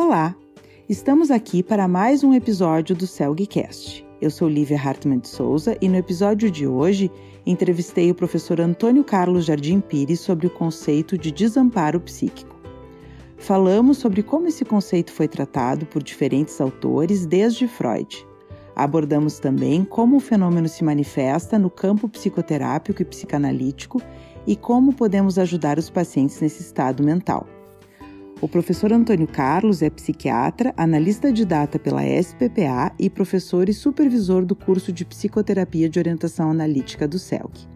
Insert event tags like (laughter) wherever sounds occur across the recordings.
Olá! Estamos aqui para mais um episódio do CELGcast. Eu sou Lívia Hartmann de Souza e no episódio de hoje entrevistei o professor Antônio Carlos Jardim Pires sobre o conceito de desamparo psíquico. Falamos sobre como esse conceito foi tratado por diferentes autores desde Freud. Abordamos também como o fenômeno se manifesta no campo psicoterápico e psicanalítico e como podemos ajudar os pacientes nesse estado mental. O professor Antônio Carlos é psiquiatra, analista de data pela SPPA e professor e supervisor do curso de Psicoterapia de Orientação Analítica do CELC.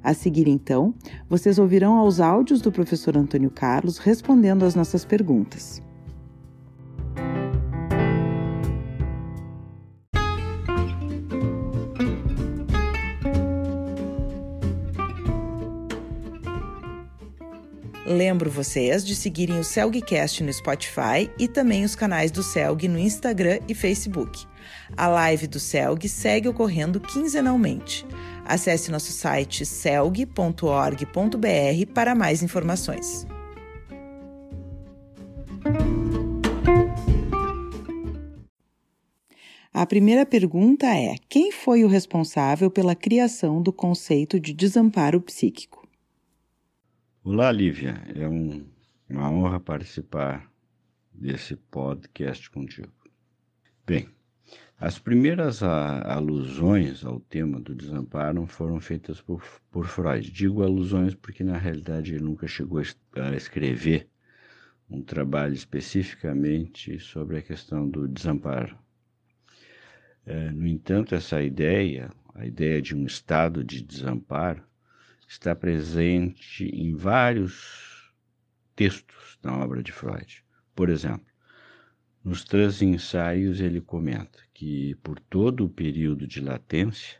A seguir, então, vocês ouvirão aos áudios do professor Antônio Carlos respondendo às nossas perguntas. Lembro vocês de seguirem o Celgcast no Spotify e também os canais do Celg no Instagram e Facebook. A live do Celg segue ocorrendo quinzenalmente. Acesse nosso site celg.org.br para mais informações. A primeira pergunta é: quem foi o responsável pela criação do conceito de desamparo psíquico? Olá, Lívia. É um, uma honra participar desse podcast contigo. Bem, as primeiras a, alusões ao tema do desamparo foram feitas por, por Freud. Digo alusões porque, na realidade, ele nunca chegou a escrever um trabalho especificamente sobre a questão do desamparo. É, no entanto, essa ideia, a ideia de um estado de desamparo, está presente em vários textos da obra de Freud. Por exemplo, nos três ensaios ele comenta que por todo o período de latência,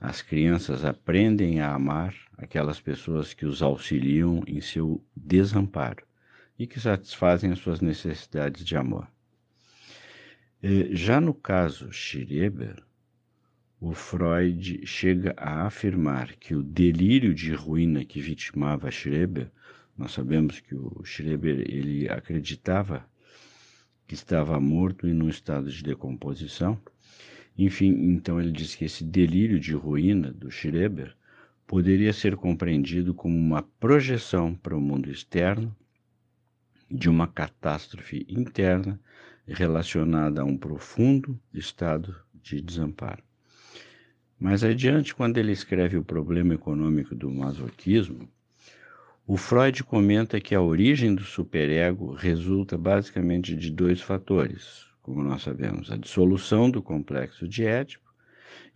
as crianças aprendem a amar aquelas pessoas que os auxiliam em seu desamparo e que satisfazem as suas necessidades de amor. Eh, já no caso Schreber, o Freud chega a afirmar que o delírio de ruína que vitimava Schreber, nós sabemos que o Schreber ele acreditava que estava morto e num estado de decomposição. Enfim, então ele diz que esse delírio de ruína do Schreber poderia ser compreendido como uma projeção para o mundo externo de uma catástrofe interna relacionada a um profundo estado de desamparo. Mais adiante, quando ele escreve o problema econômico do masoquismo, o Freud comenta que a origem do superego resulta basicamente de dois fatores, como nós sabemos, a dissolução do complexo de Édipo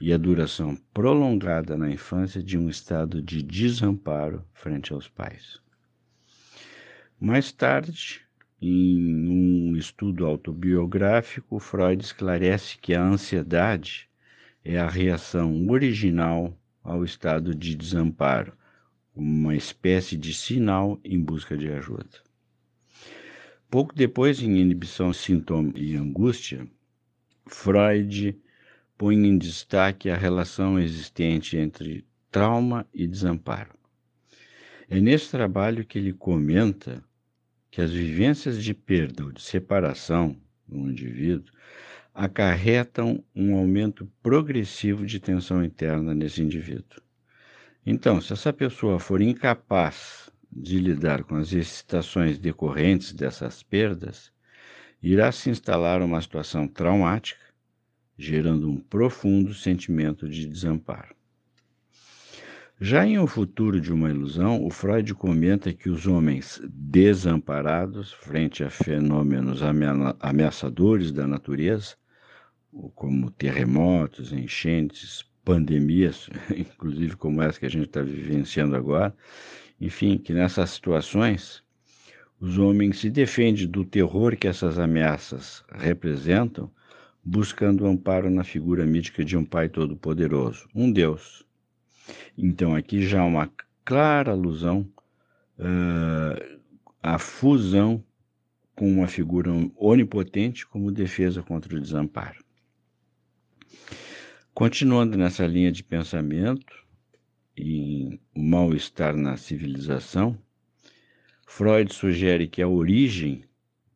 e a duração prolongada na infância de um estado de desamparo frente aos pais. Mais tarde, em um estudo autobiográfico, Freud esclarece que a ansiedade é a reação original ao estado de desamparo, uma espécie de sinal em busca de ajuda. Pouco depois, em Inibição, Sintoma e Angústia, Freud põe em destaque a relação existente entre trauma e desamparo. É nesse trabalho que ele comenta que as vivências de perda ou de separação no indivíduo acarretam um aumento progressivo de tensão interna nesse indivíduo. Então, se essa pessoa for incapaz de lidar com as excitações decorrentes dessas perdas, irá se instalar uma situação traumática, gerando um profundo sentimento de desamparo. Já em O Futuro de uma Ilusão, o Freud comenta que os homens desamparados frente a fenômenos ameaçadores da natureza como terremotos, enchentes, pandemias, (laughs) inclusive como essa que a gente está vivenciando agora. Enfim, que nessas situações os homens se defendem do terror que essas ameaças representam, buscando amparo na figura mítica de um Pai Todo-Poderoso, um Deus. Então, aqui já há uma clara alusão uh, à fusão com uma figura onipotente como defesa contra o desamparo. Continuando nessa linha de pensamento, em O Mal-Estar na Civilização, Freud sugere que a origem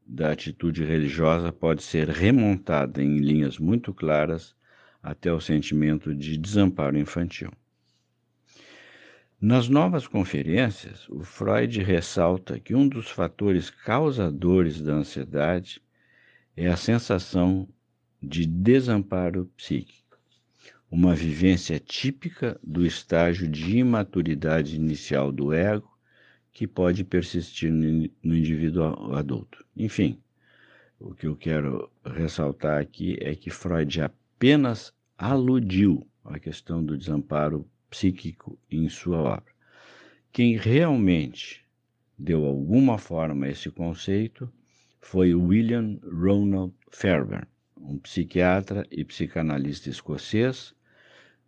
da atitude religiosa pode ser remontada em linhas muito claras até o sentimento de desamparo infantil. Nas novas conferências, o Freud ressalta que um dos fatores causadores da ansiedade é a sensação de desamparo psíquico, uma vivência típica do estágio de imaturidade inicial do ego que pode persistir no indivíduo adulto. Enfim, o que eu quero ressaltar aqui é que Freud apenas aludiu à questão do desamparo psíquico em sua obra. Quem realmente deu alguma forma a esse conceito foi William Ronald Fairbairn, um psiquiatra e psicanalista escocês,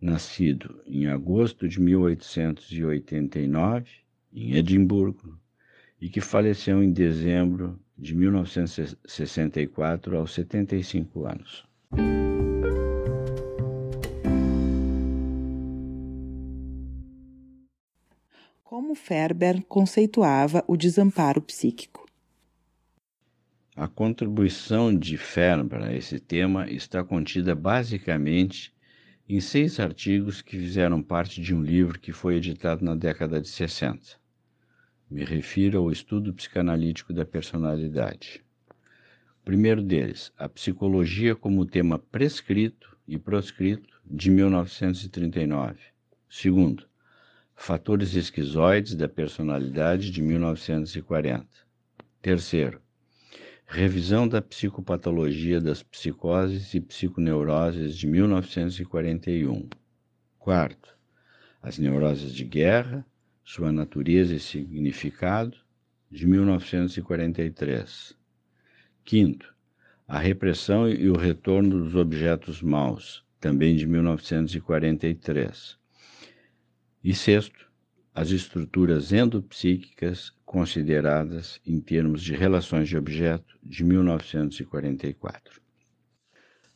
nascido em agosto de 1889 em Edimburgo e que faleceu em dezembro de 1964 aos 75 anos. Ferber conceituava o desamparo psíquico. A contribuição de Ferber a esse tema está contida basicamente em seis artigos que fizeram parte de um livro que foi editado na década de 60. Me refiro ao estudo psicanalítico da personalidade. O primeiro deles, A Psicologia como Tema Prescrito e Proscrito, de 1939. Segundo, Fatores esquizoides da personalidade de 1940. Terceiro, Revisão da psicopatologia das psicoses e psiconeuroses de 1941. Quarto, As neuroses de guerra, sua natureza e significado, de 1943. Quinto, A repressão e o retorno dos objetos maus, também de 1943. E sexto, as estruturas endopsíquicas consideradas em termos de relações de objeto de 1944.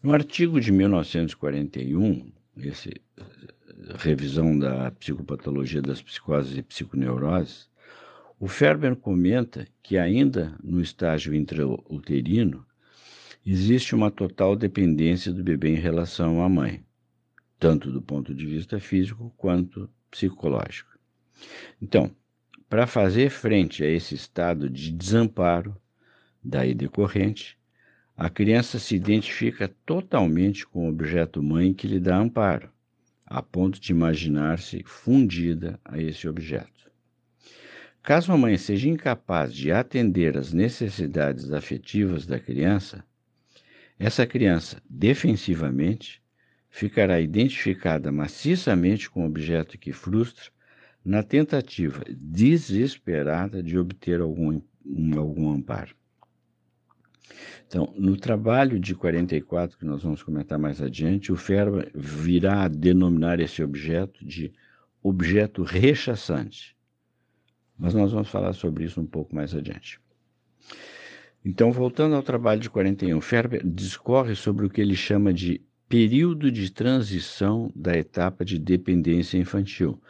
No artigo de 1941, esse eh, revisão da psicopatologia das psicoses e psiconeuroses, o Ferber comenta que ainda no estágio intrauterino existe uma total dependência do bebê em relação à mãe, tanto do ponto de vista físico quanto psicológico. Então, para fazer frente a esse estado de desamparo daí decorrente, a criança se identifica totalmente com o objeto mãe que lhe dá amparo, a ponto de imaginar-se fundida a esse objeto. Caso a mãe seja incapaz de atender às necessidades afetivas da criança, essa criança, defensivamente, ficará identificada maciçamente com o objeto que frustra, na tentativa desesperada de obter algum, algum amparo. Então, no trabalho de 44, que nós vamos comentar mais adiante, o Ferber virá a denominar esse objeto de objeto rechaçante. Mas nós vamos falar sobre isso um pouco mais adiante. Então, voltando ao trabalho de 41, Ferber discorre sobre o que ele chama de período de transição da etapa de dependência infantil.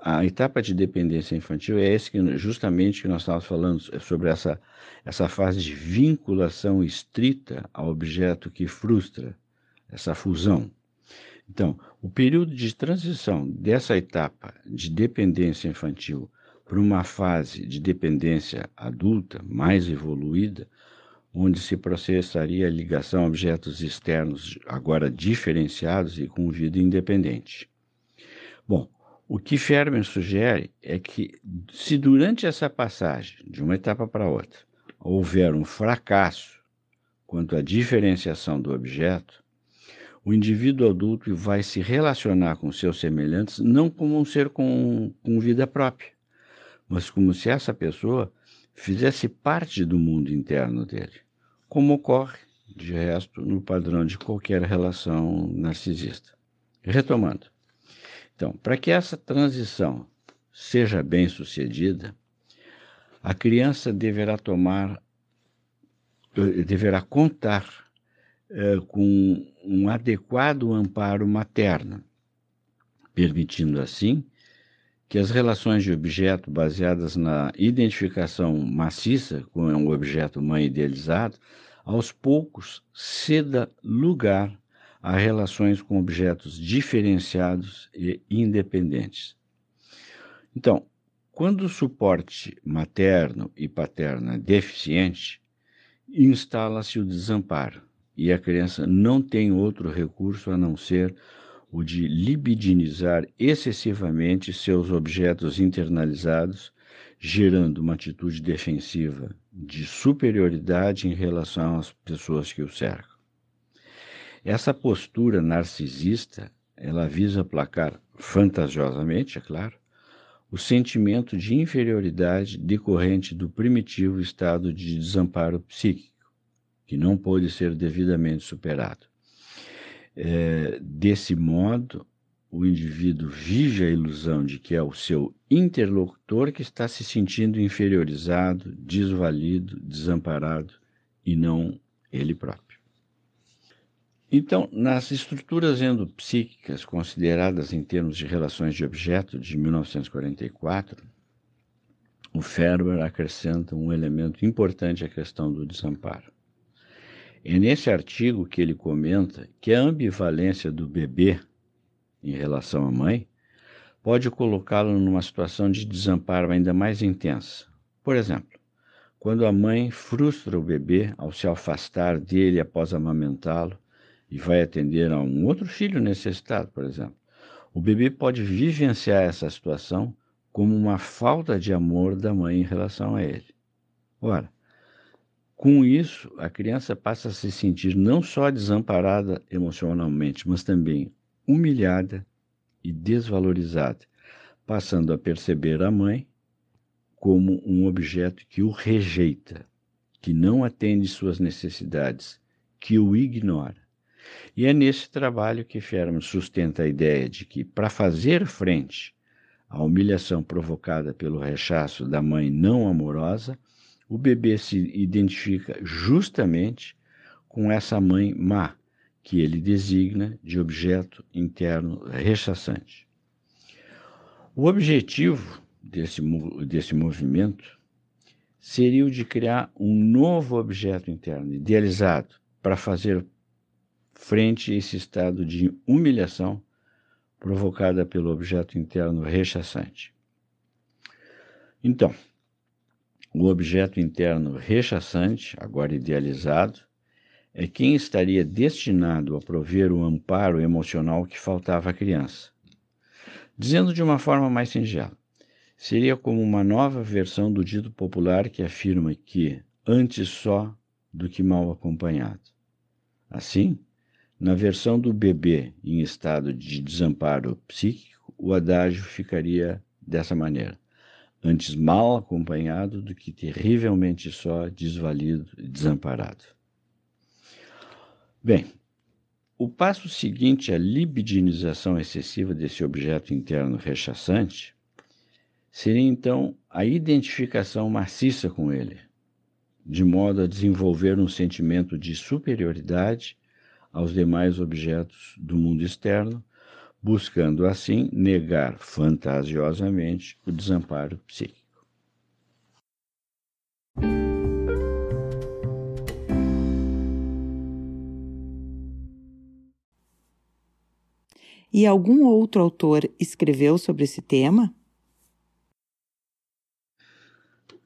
A etapa de dependência infantil é esse que justamente que nós estávamos falando é sobre essa, essa fase de vinculação estrita ao objeto que frustra, essa fusão. Então, o período de transição dessa etapa de dependência infantil para uma fase de dependência adulta mais evoluída onde se processaria a ligação a objetos externos, agora diferenciados e com vida independente. Bom, o que Fermi sugere é que, se durante essa passagem, de uma etapa para outra, houver um fracasso quanto à diferenciação do objeto, o indivíduo adulto vai se relacionar com seus semelhantes não como um ser com, com vida própria, mas como se essa pessoa fizesse parte do mundo interno dele, como ocorre, de resto, no padrão de qualquer relação narcisista. Retomando. Então, para que essa transição seja bem sucedida, a criança deverá tomar, eh, deverá contar eh, com um adequado amparo materno, permitindo assim que as relações de objeto baseadas na identificação maciça com um objeto mãe idealizado, aos poucos ceda lugar a relações com objetos diferenciados e independentes. Então, quando o suporte materno e paterno é deficiente, instala-se o desamparo e a criança não tem outro recurso a não ser o de libidinizar excessivamente seus objetos internalizados, gerando uma atitude defensiva de superioridade em relação às pessoas que o cercam. Essa postura narcisista, ela visa aplacar fantasiosamente, é claro, o sentimento de inferioridade decorrente do primitivo estado de desamparo psíquico, que não pôde ser devidamente superado. É, desse modo, o indivíduo vive a ilusão de que é o seu interlocutor que está se sentindo inferiorizado, desvalido, desamparado e não ele próprio. Então, nas estruturas endopsíquicas consideradas em termos de relações de objeto de 1944, o Ferber acrescenta um elemento importante à questão do desamparo. É nesse artigo que ele comenta que a ambivalência do bebê em relação à mãe pode colocá-lo numa situação de desamparo ainda mais intensa. Por exemplo, quando a mãe frustra o bebê ao se afastar dele após amamentá-lo e vai atender a um outro filho necessitado, por exemplo. O bebê pode vivenciar essa situação como uma falta de amor da mãe em relação a ele. Ora, com isso, a criança passa a se sentir não só desamparada emocionalmente, mas também humilhada e desvalorizada, passando a perceber a mãe como um objeto que o rejeita, que não atende suas necessidades, que o ignora. E é nesse trabalho que Fermi sustenta a ideia de que, para fazer frente à humilhação provocada pelo rechaço da mãe não amorosa, o bebê se identifica justamente com essa mãe má, que ele designa de objeto interno rechaçante. O objetivo desse, desse movimento seria o de criar um novo objeto interno, idealizado, para fazer frente a esse estado de humilhação provocada pelo objeto interno rechaçante. Então, o objeto interno rechaçante, agora idealizado, é quem estaria destinado a prover o amparo emocional que faltava à criança. Dizendo de uma forma mais singela, seria como uma nova versão do dito popular que afirma que antes só do que mal acompanhado. Assim, na versão do bebê em estado de desamparo psíquico, o adágio ficaria dessa maneira: antes mal acompanhado do que terrivelmente só, desvalido e desamparado. Bem, o passo seguinte à libidinização excessiva desse objeto interno rechaçante seria então a identificação maciça com ele, de modo a desenvolver um sentimento de superioridade aos demais objetos do mundo externo, buscando assim negar fantasiosamente o desamparo psíquico. E algum outro autor escreveu sobre esse tema?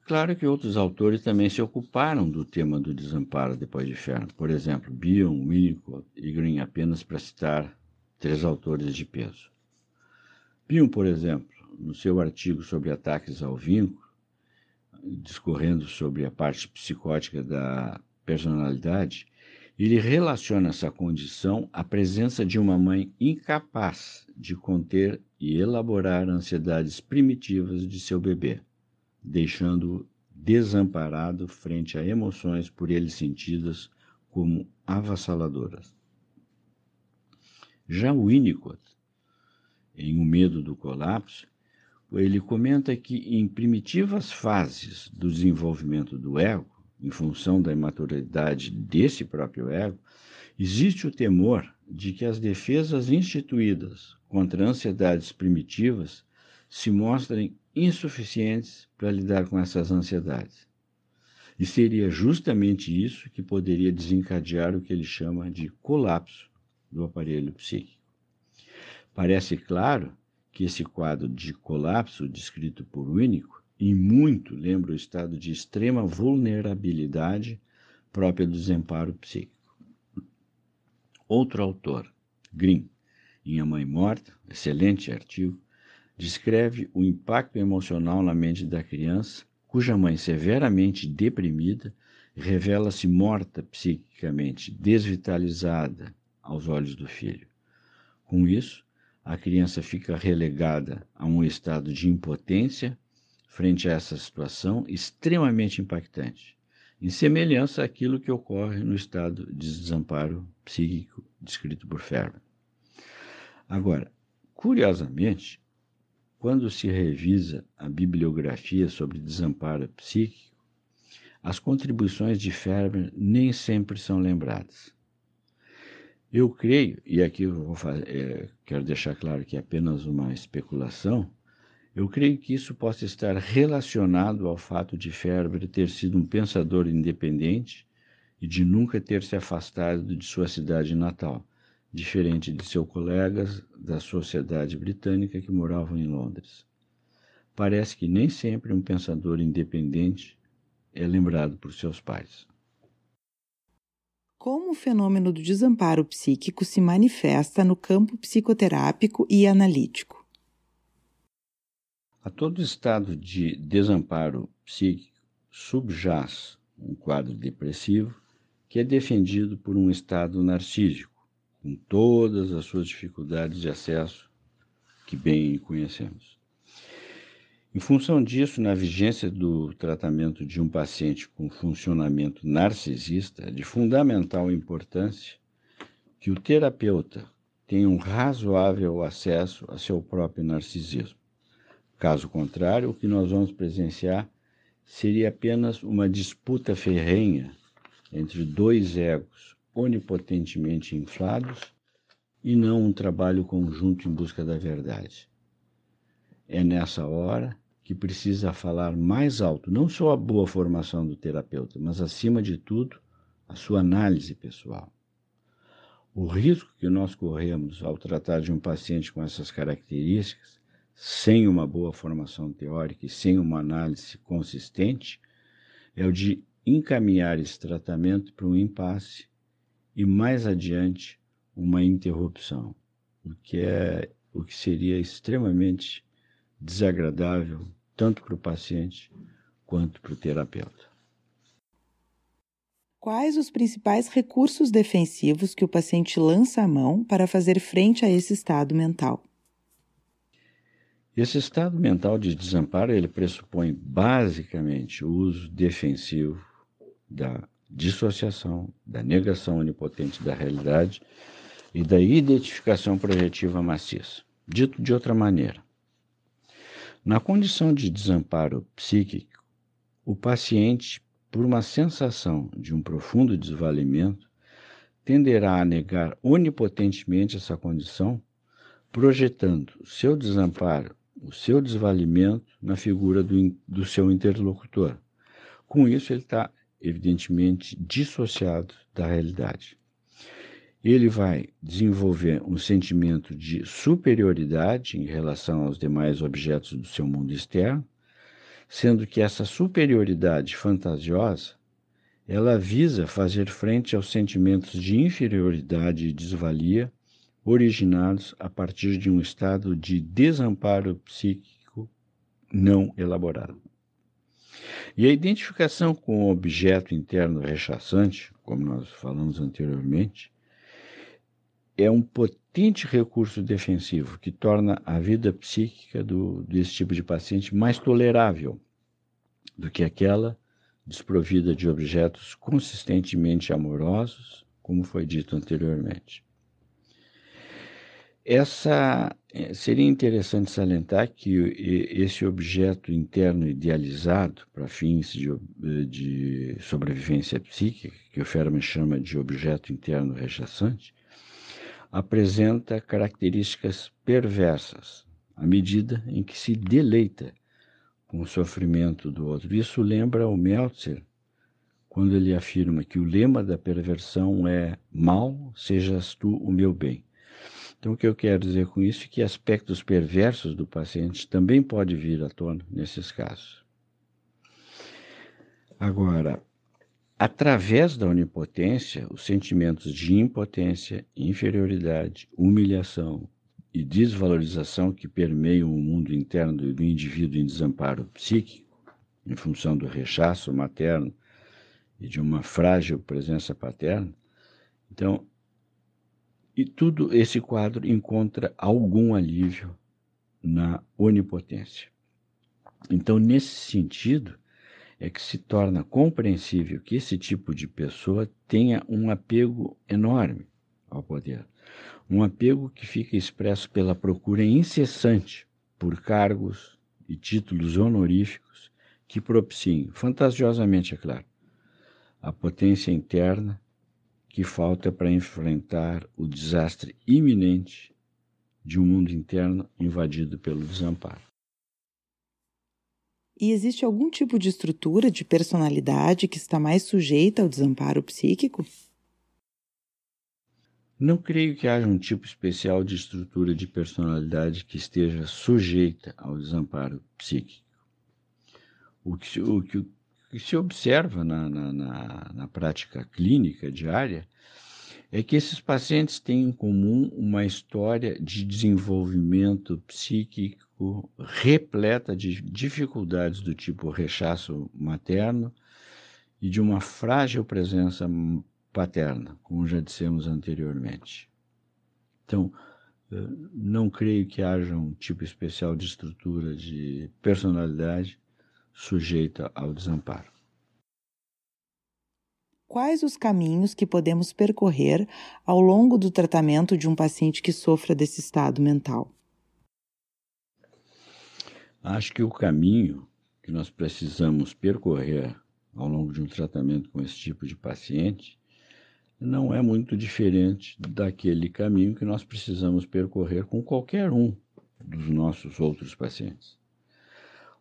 Claro que outros autores também se ocuparam do tema do desamparo depois de Fern. Por exemplo, Bion, Winnicott e Green, apenas para citar três autores de peso. Bion, por exemplo, no seu artigo sobre ataques ao vínculo, discorrendo sobre a parte psicótica da personalidade, ele relaciona essa condição à presença de uma mãe incapaz de conter e elaborar ansiedades primitivas de seu bebê deixando-o desamparado frente a emoções por ele sentidas como avassaladoras. Já Winnicott, em O Medo do Colapso, ele comenta que em primitivas fases do desenvolvimento do ego, em função da imaturidade desse próprio ego, existe o temor de que as defesas instituídas contra ansiedades primitivas se mostrem insuficientes para lidar com essas ansiedades. E seria justamente isso que poderia desencadear o que ele chama de colapso do aparelho psíquico. Parece claro que esse quadro de colapso descrito por Winnicott em muito lembra o estado de extrema vulnerabilidade própria do desemparo psíquico. Outro autor, Green, em A Mãe Morta, excelente artigo, descreve o impacto emocional na mente da criança, cuja mãe, severamente deprimida, revela-se morta psiquicamente, desvitalizada aos olhos do filho. Com isso, a criança fica relegada a um estado de impotência frente a essa situação extremamente impactante, em semelhança àquilo que ocorre no estado de desamparo psíquico descrito por Ferber. Agora, curiosamente, quando se revisa a bibliografia sobre desamparo psíquico, as contribuições de Ferber nem sempre são lembradas. Eu creio, e aqui eu fazer, é, quero deixar claro que é apenas uma especulação, eu creio que isso possa estar relacionado ao fato de Ferber ter sido um pensador independente e de nunca ter se afastado de sua cidade natal, diferente de seus colegas da sociedade britânica que moravam em Londres. Parece que nem sempre um pensador independente é lembrado por seus pais. Como o fenômeno do desamparo psíquico se manifesta no campo psicoterápico e analítico? A todo estado de desamparo psíquico subjaz um quadro depressivo que é defendido por um estado narcísico com todas as suas dificuldades de acesso que bem conhecemos. Em função disso, na vigência do tratamento de um paciente com funcionamento narcisista, é de fundamental importância que o terapeuta tenha um razoável acesso a seu próprio narcisismo. Caso contrário, o que nós vamos presenciar seria apenas uma disputa ferrenha entre dois egos onipotentemente inflados e não um trabalho conjunto em busca da verdade. É nessa hora que precisa falar mais alto, não só a boa formação do terapeuta, mas acima de tudo, a sua análise pessoal. O risco que nós corremos ao tratar de um paciente com essas características, sem uma boa formação teórica e sem uma análise consistente, é o de encaminhar esse tratamento para um impasse e mais adiante uma interrupção, o que é o que seria extremamente desagradável tanto para o paciente quanto para o terapeuta. Quais os principais recursos defensivos que o paciente lança à mão para fazer frente a esse estado mental? Esse estado mental de desamparo ele pressupõe basicamente o uso defensivo da dissociação, da negação onipotente da realidade e da identificação projetiva maciça. Dito de outra maneira, na condição de desamparo psíquico, o paciente, por uma sensação de um profundo desvalimento, tenderá a negar onipotentemente essa condição, projetando o seu desamparo, o seu desvalimento na figura do, do seu interlocutor. Com isso, ele está evidentemente dissociado da realidade. Ele vai desenvolver um sentimento de superioridade em relação aos demais objetos do seu mundo externo, sendo que essa superioridade fantasiosa ela visa fazer frente aos sentimentos de inferioridade e desvalia originados a partir de um estado de desamparo psíquico não elaborado. E a identificação com o objeto interno rechaçante, como nós falamos anteriormente, é um potente recurso defensivo que torna a vida psíquica do, desse tipo de paciente mais tolerável do que aquela desprovida de objetos consistentemente amorosos, como foi dito anteriormente. Essa é, seria interessante salientar que esse objeto interno idealizado para fins de, de, sobrevivência psíquica, que o Fermat chama de objeto interno rechaçante, apresenta características perversas à medida em que se deleita com o sofrimento do outro. Isso lembra o Meltzer, quando ele afirma que o lema da perversão é mal sejas tu o meu bem. Então, o que eu quero dizer com isso é que aspectos perversos do paciente também pode vir à tona nesses casos. Agora, através da onipotência, os sentimentos de impotência, inferioridade, humilhação e desvalorização que permeiam o mundo interno do indivíduo em desamparo psíquico, em função do rechaço materno e de uma frágil presença paterna, então, e tudo esse quadro encontra algum alívio na onipotência. Então, nesse sentido, é que se torna compreensível que esse tipo de pessoa tenha um apego enorme ao poder. Um apego que fica expresso pela procura incessante por cargos e títulos honoríficos que propiciem, fantasiosamente, é claro, a potência interna que falta para enfrentar o desastre iminente de um mundo interno invadido pelo desamparo. E existe algum tipo de estrutura de personalidade que está mais sujeita ao desamparo psíquico? Não creio que haja um tipo especial de estrutura de personalidade que esteja sujeita ao desamparo psíquico. O que, o que, o que se observa na, na, na, na prática clínica diária é que esses pacientes têm em comum uma história de desenvolvimento psíquico repleta de dificuldades do tipo rechaço materno e de uma frágil presença paterna, como já dissemos anteriormente. Então, eh, não creio que haja um tipo especial de estrutura de personalidade sujeita ao desamparo. Quais os caminhos que podemos percorrer ao longo do tratamento de um paciente que sofra desse estado mental? Acho que o caminho que nós precisamos percorrer ao longo de um tratamento com esse tipo de paciente não é muito diferente daquele caminho que nós precisamos percorrer com qualquer um dos nossos outros pacientes.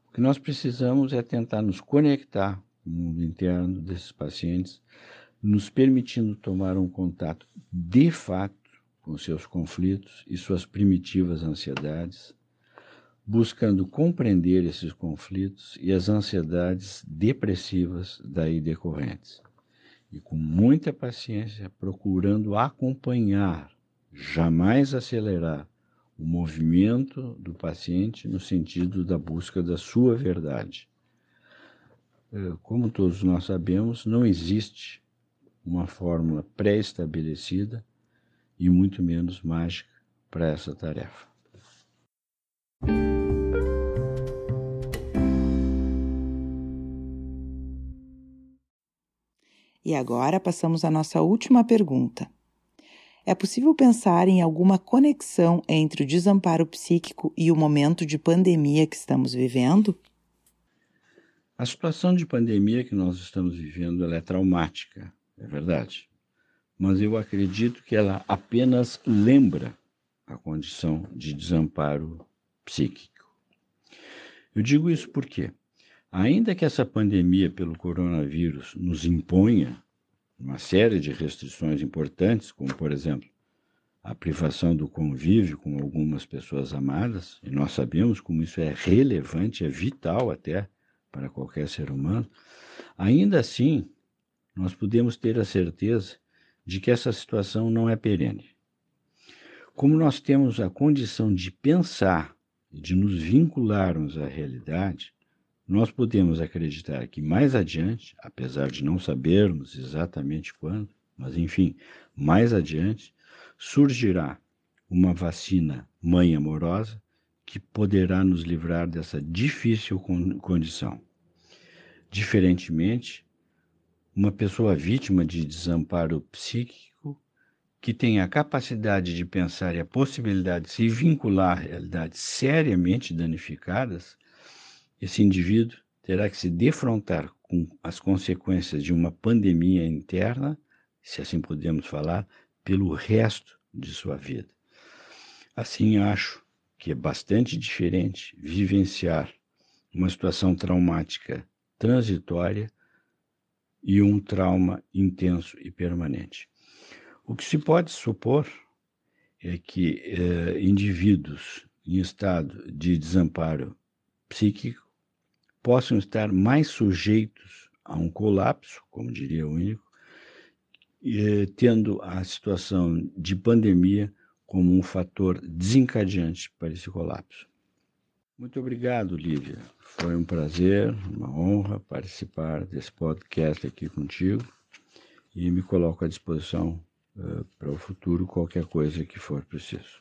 O que nós precisamos é tentar nos conectar o mundo interno desses pacientes, nos permitindo tomar um contato de fato com seus conflitos e suas primitivas ansiedades, buscando compreender esses conflitos e as ansiedades depressivas daí decorrentes. E com muita paciência, procurando acompanhar, jamais acelerar o movimento do paciente no sentido da busca da sua verdade. É, como todos nós sabemos, não existe uma fórmula pré-estabelecida e muito menos mágica para essa tarefa. E agora passamos à nossa última pergunta. É possível pensar em alguma conexão entre o desamparo psíquico e o momento de pandemia que estamos vivendo? A situação de pandemia que nós estamos vivendo é traumática, é verdade. Mas eu acredito que ela apenas lembra a condição de desamparo psíquico. Eu digo isso porque Ainda que essa pandemia pelo coronavírus nos imponha uma série de restrições importantes, como, por exemplo, a privação do convívio com algumas pessoas amadas, e nós sabemos como isso é relevante, é vital até para qualquer ser humano, ainda assim, nós podemos ter a certeza de que essa situação não é perene. Como nós temos a condição de pensar e de nos vincularmos à realidade, nós podemos acreditar que mais adiante, apesar de não sabermos exatamente quando, mas enfim, mais adiante, surgirá uma vacina mãe amorosa que poderá nos livrar dessa difícil condição. Diferentemente, uma pessoa vítima de desamparo psíquico que tem a capacidade de pensar e a possibilidade de se vincular a realidades seriamente danificadas esse indivíduo terá que se defrontar com as consequências de uma pandemia interna, se assim podemos falar, pelo resto de sua vida. Assim, acho que é bastante diferente vivenciar uma situação traumática transitória e um trauma intenso e permanente. O que se pode supor é que eh, indivíduos em estado de desamparo psíquico possam estar mais sujeitos a um colapso, como diria o único, eh, tendo a situação de pandemia como um fator desencadeante para esse colapso. Muito obrigado, Lívia. Foi um prazer, uma honra participar desse podcast aqui contigo e me coloco à disposição uh, para o futuro, qualquer coisa que for preciso.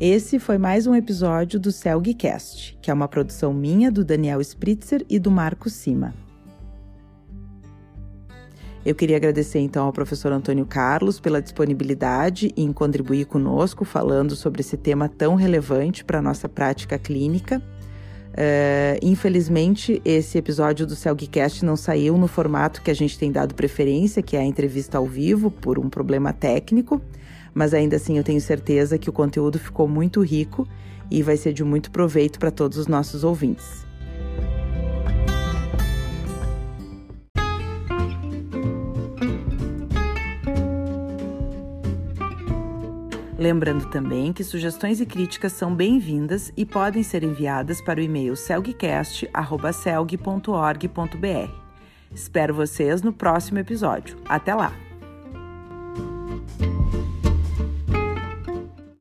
Esse foi mais um episódio do Celgcast, que é uma produção minha, do Daniel Spritzer e do Marco Sima. Eu queria agradecer então ao professor Antônio Carlos pela disponibilidade em contribuir conosco falando sobre esse tema tão relevante para a nossa prática clínica. Uh, infelizmente, esse episódio do Celgcast não saiu no formato que a gente tem dado preferência, que é a entrevista ao vivo, por um problema técnico, mas ainda assim eu tenho certeza que o conteúdo ficou muito rico e vai ser de muito proveito para todos os nossos ouvintes. Lembrando também que sugestões e críticas são bem-vindas e podem ser enviadas para o e-mail celgcast.org.br. Espero vocês no próximo episódio. Até lá!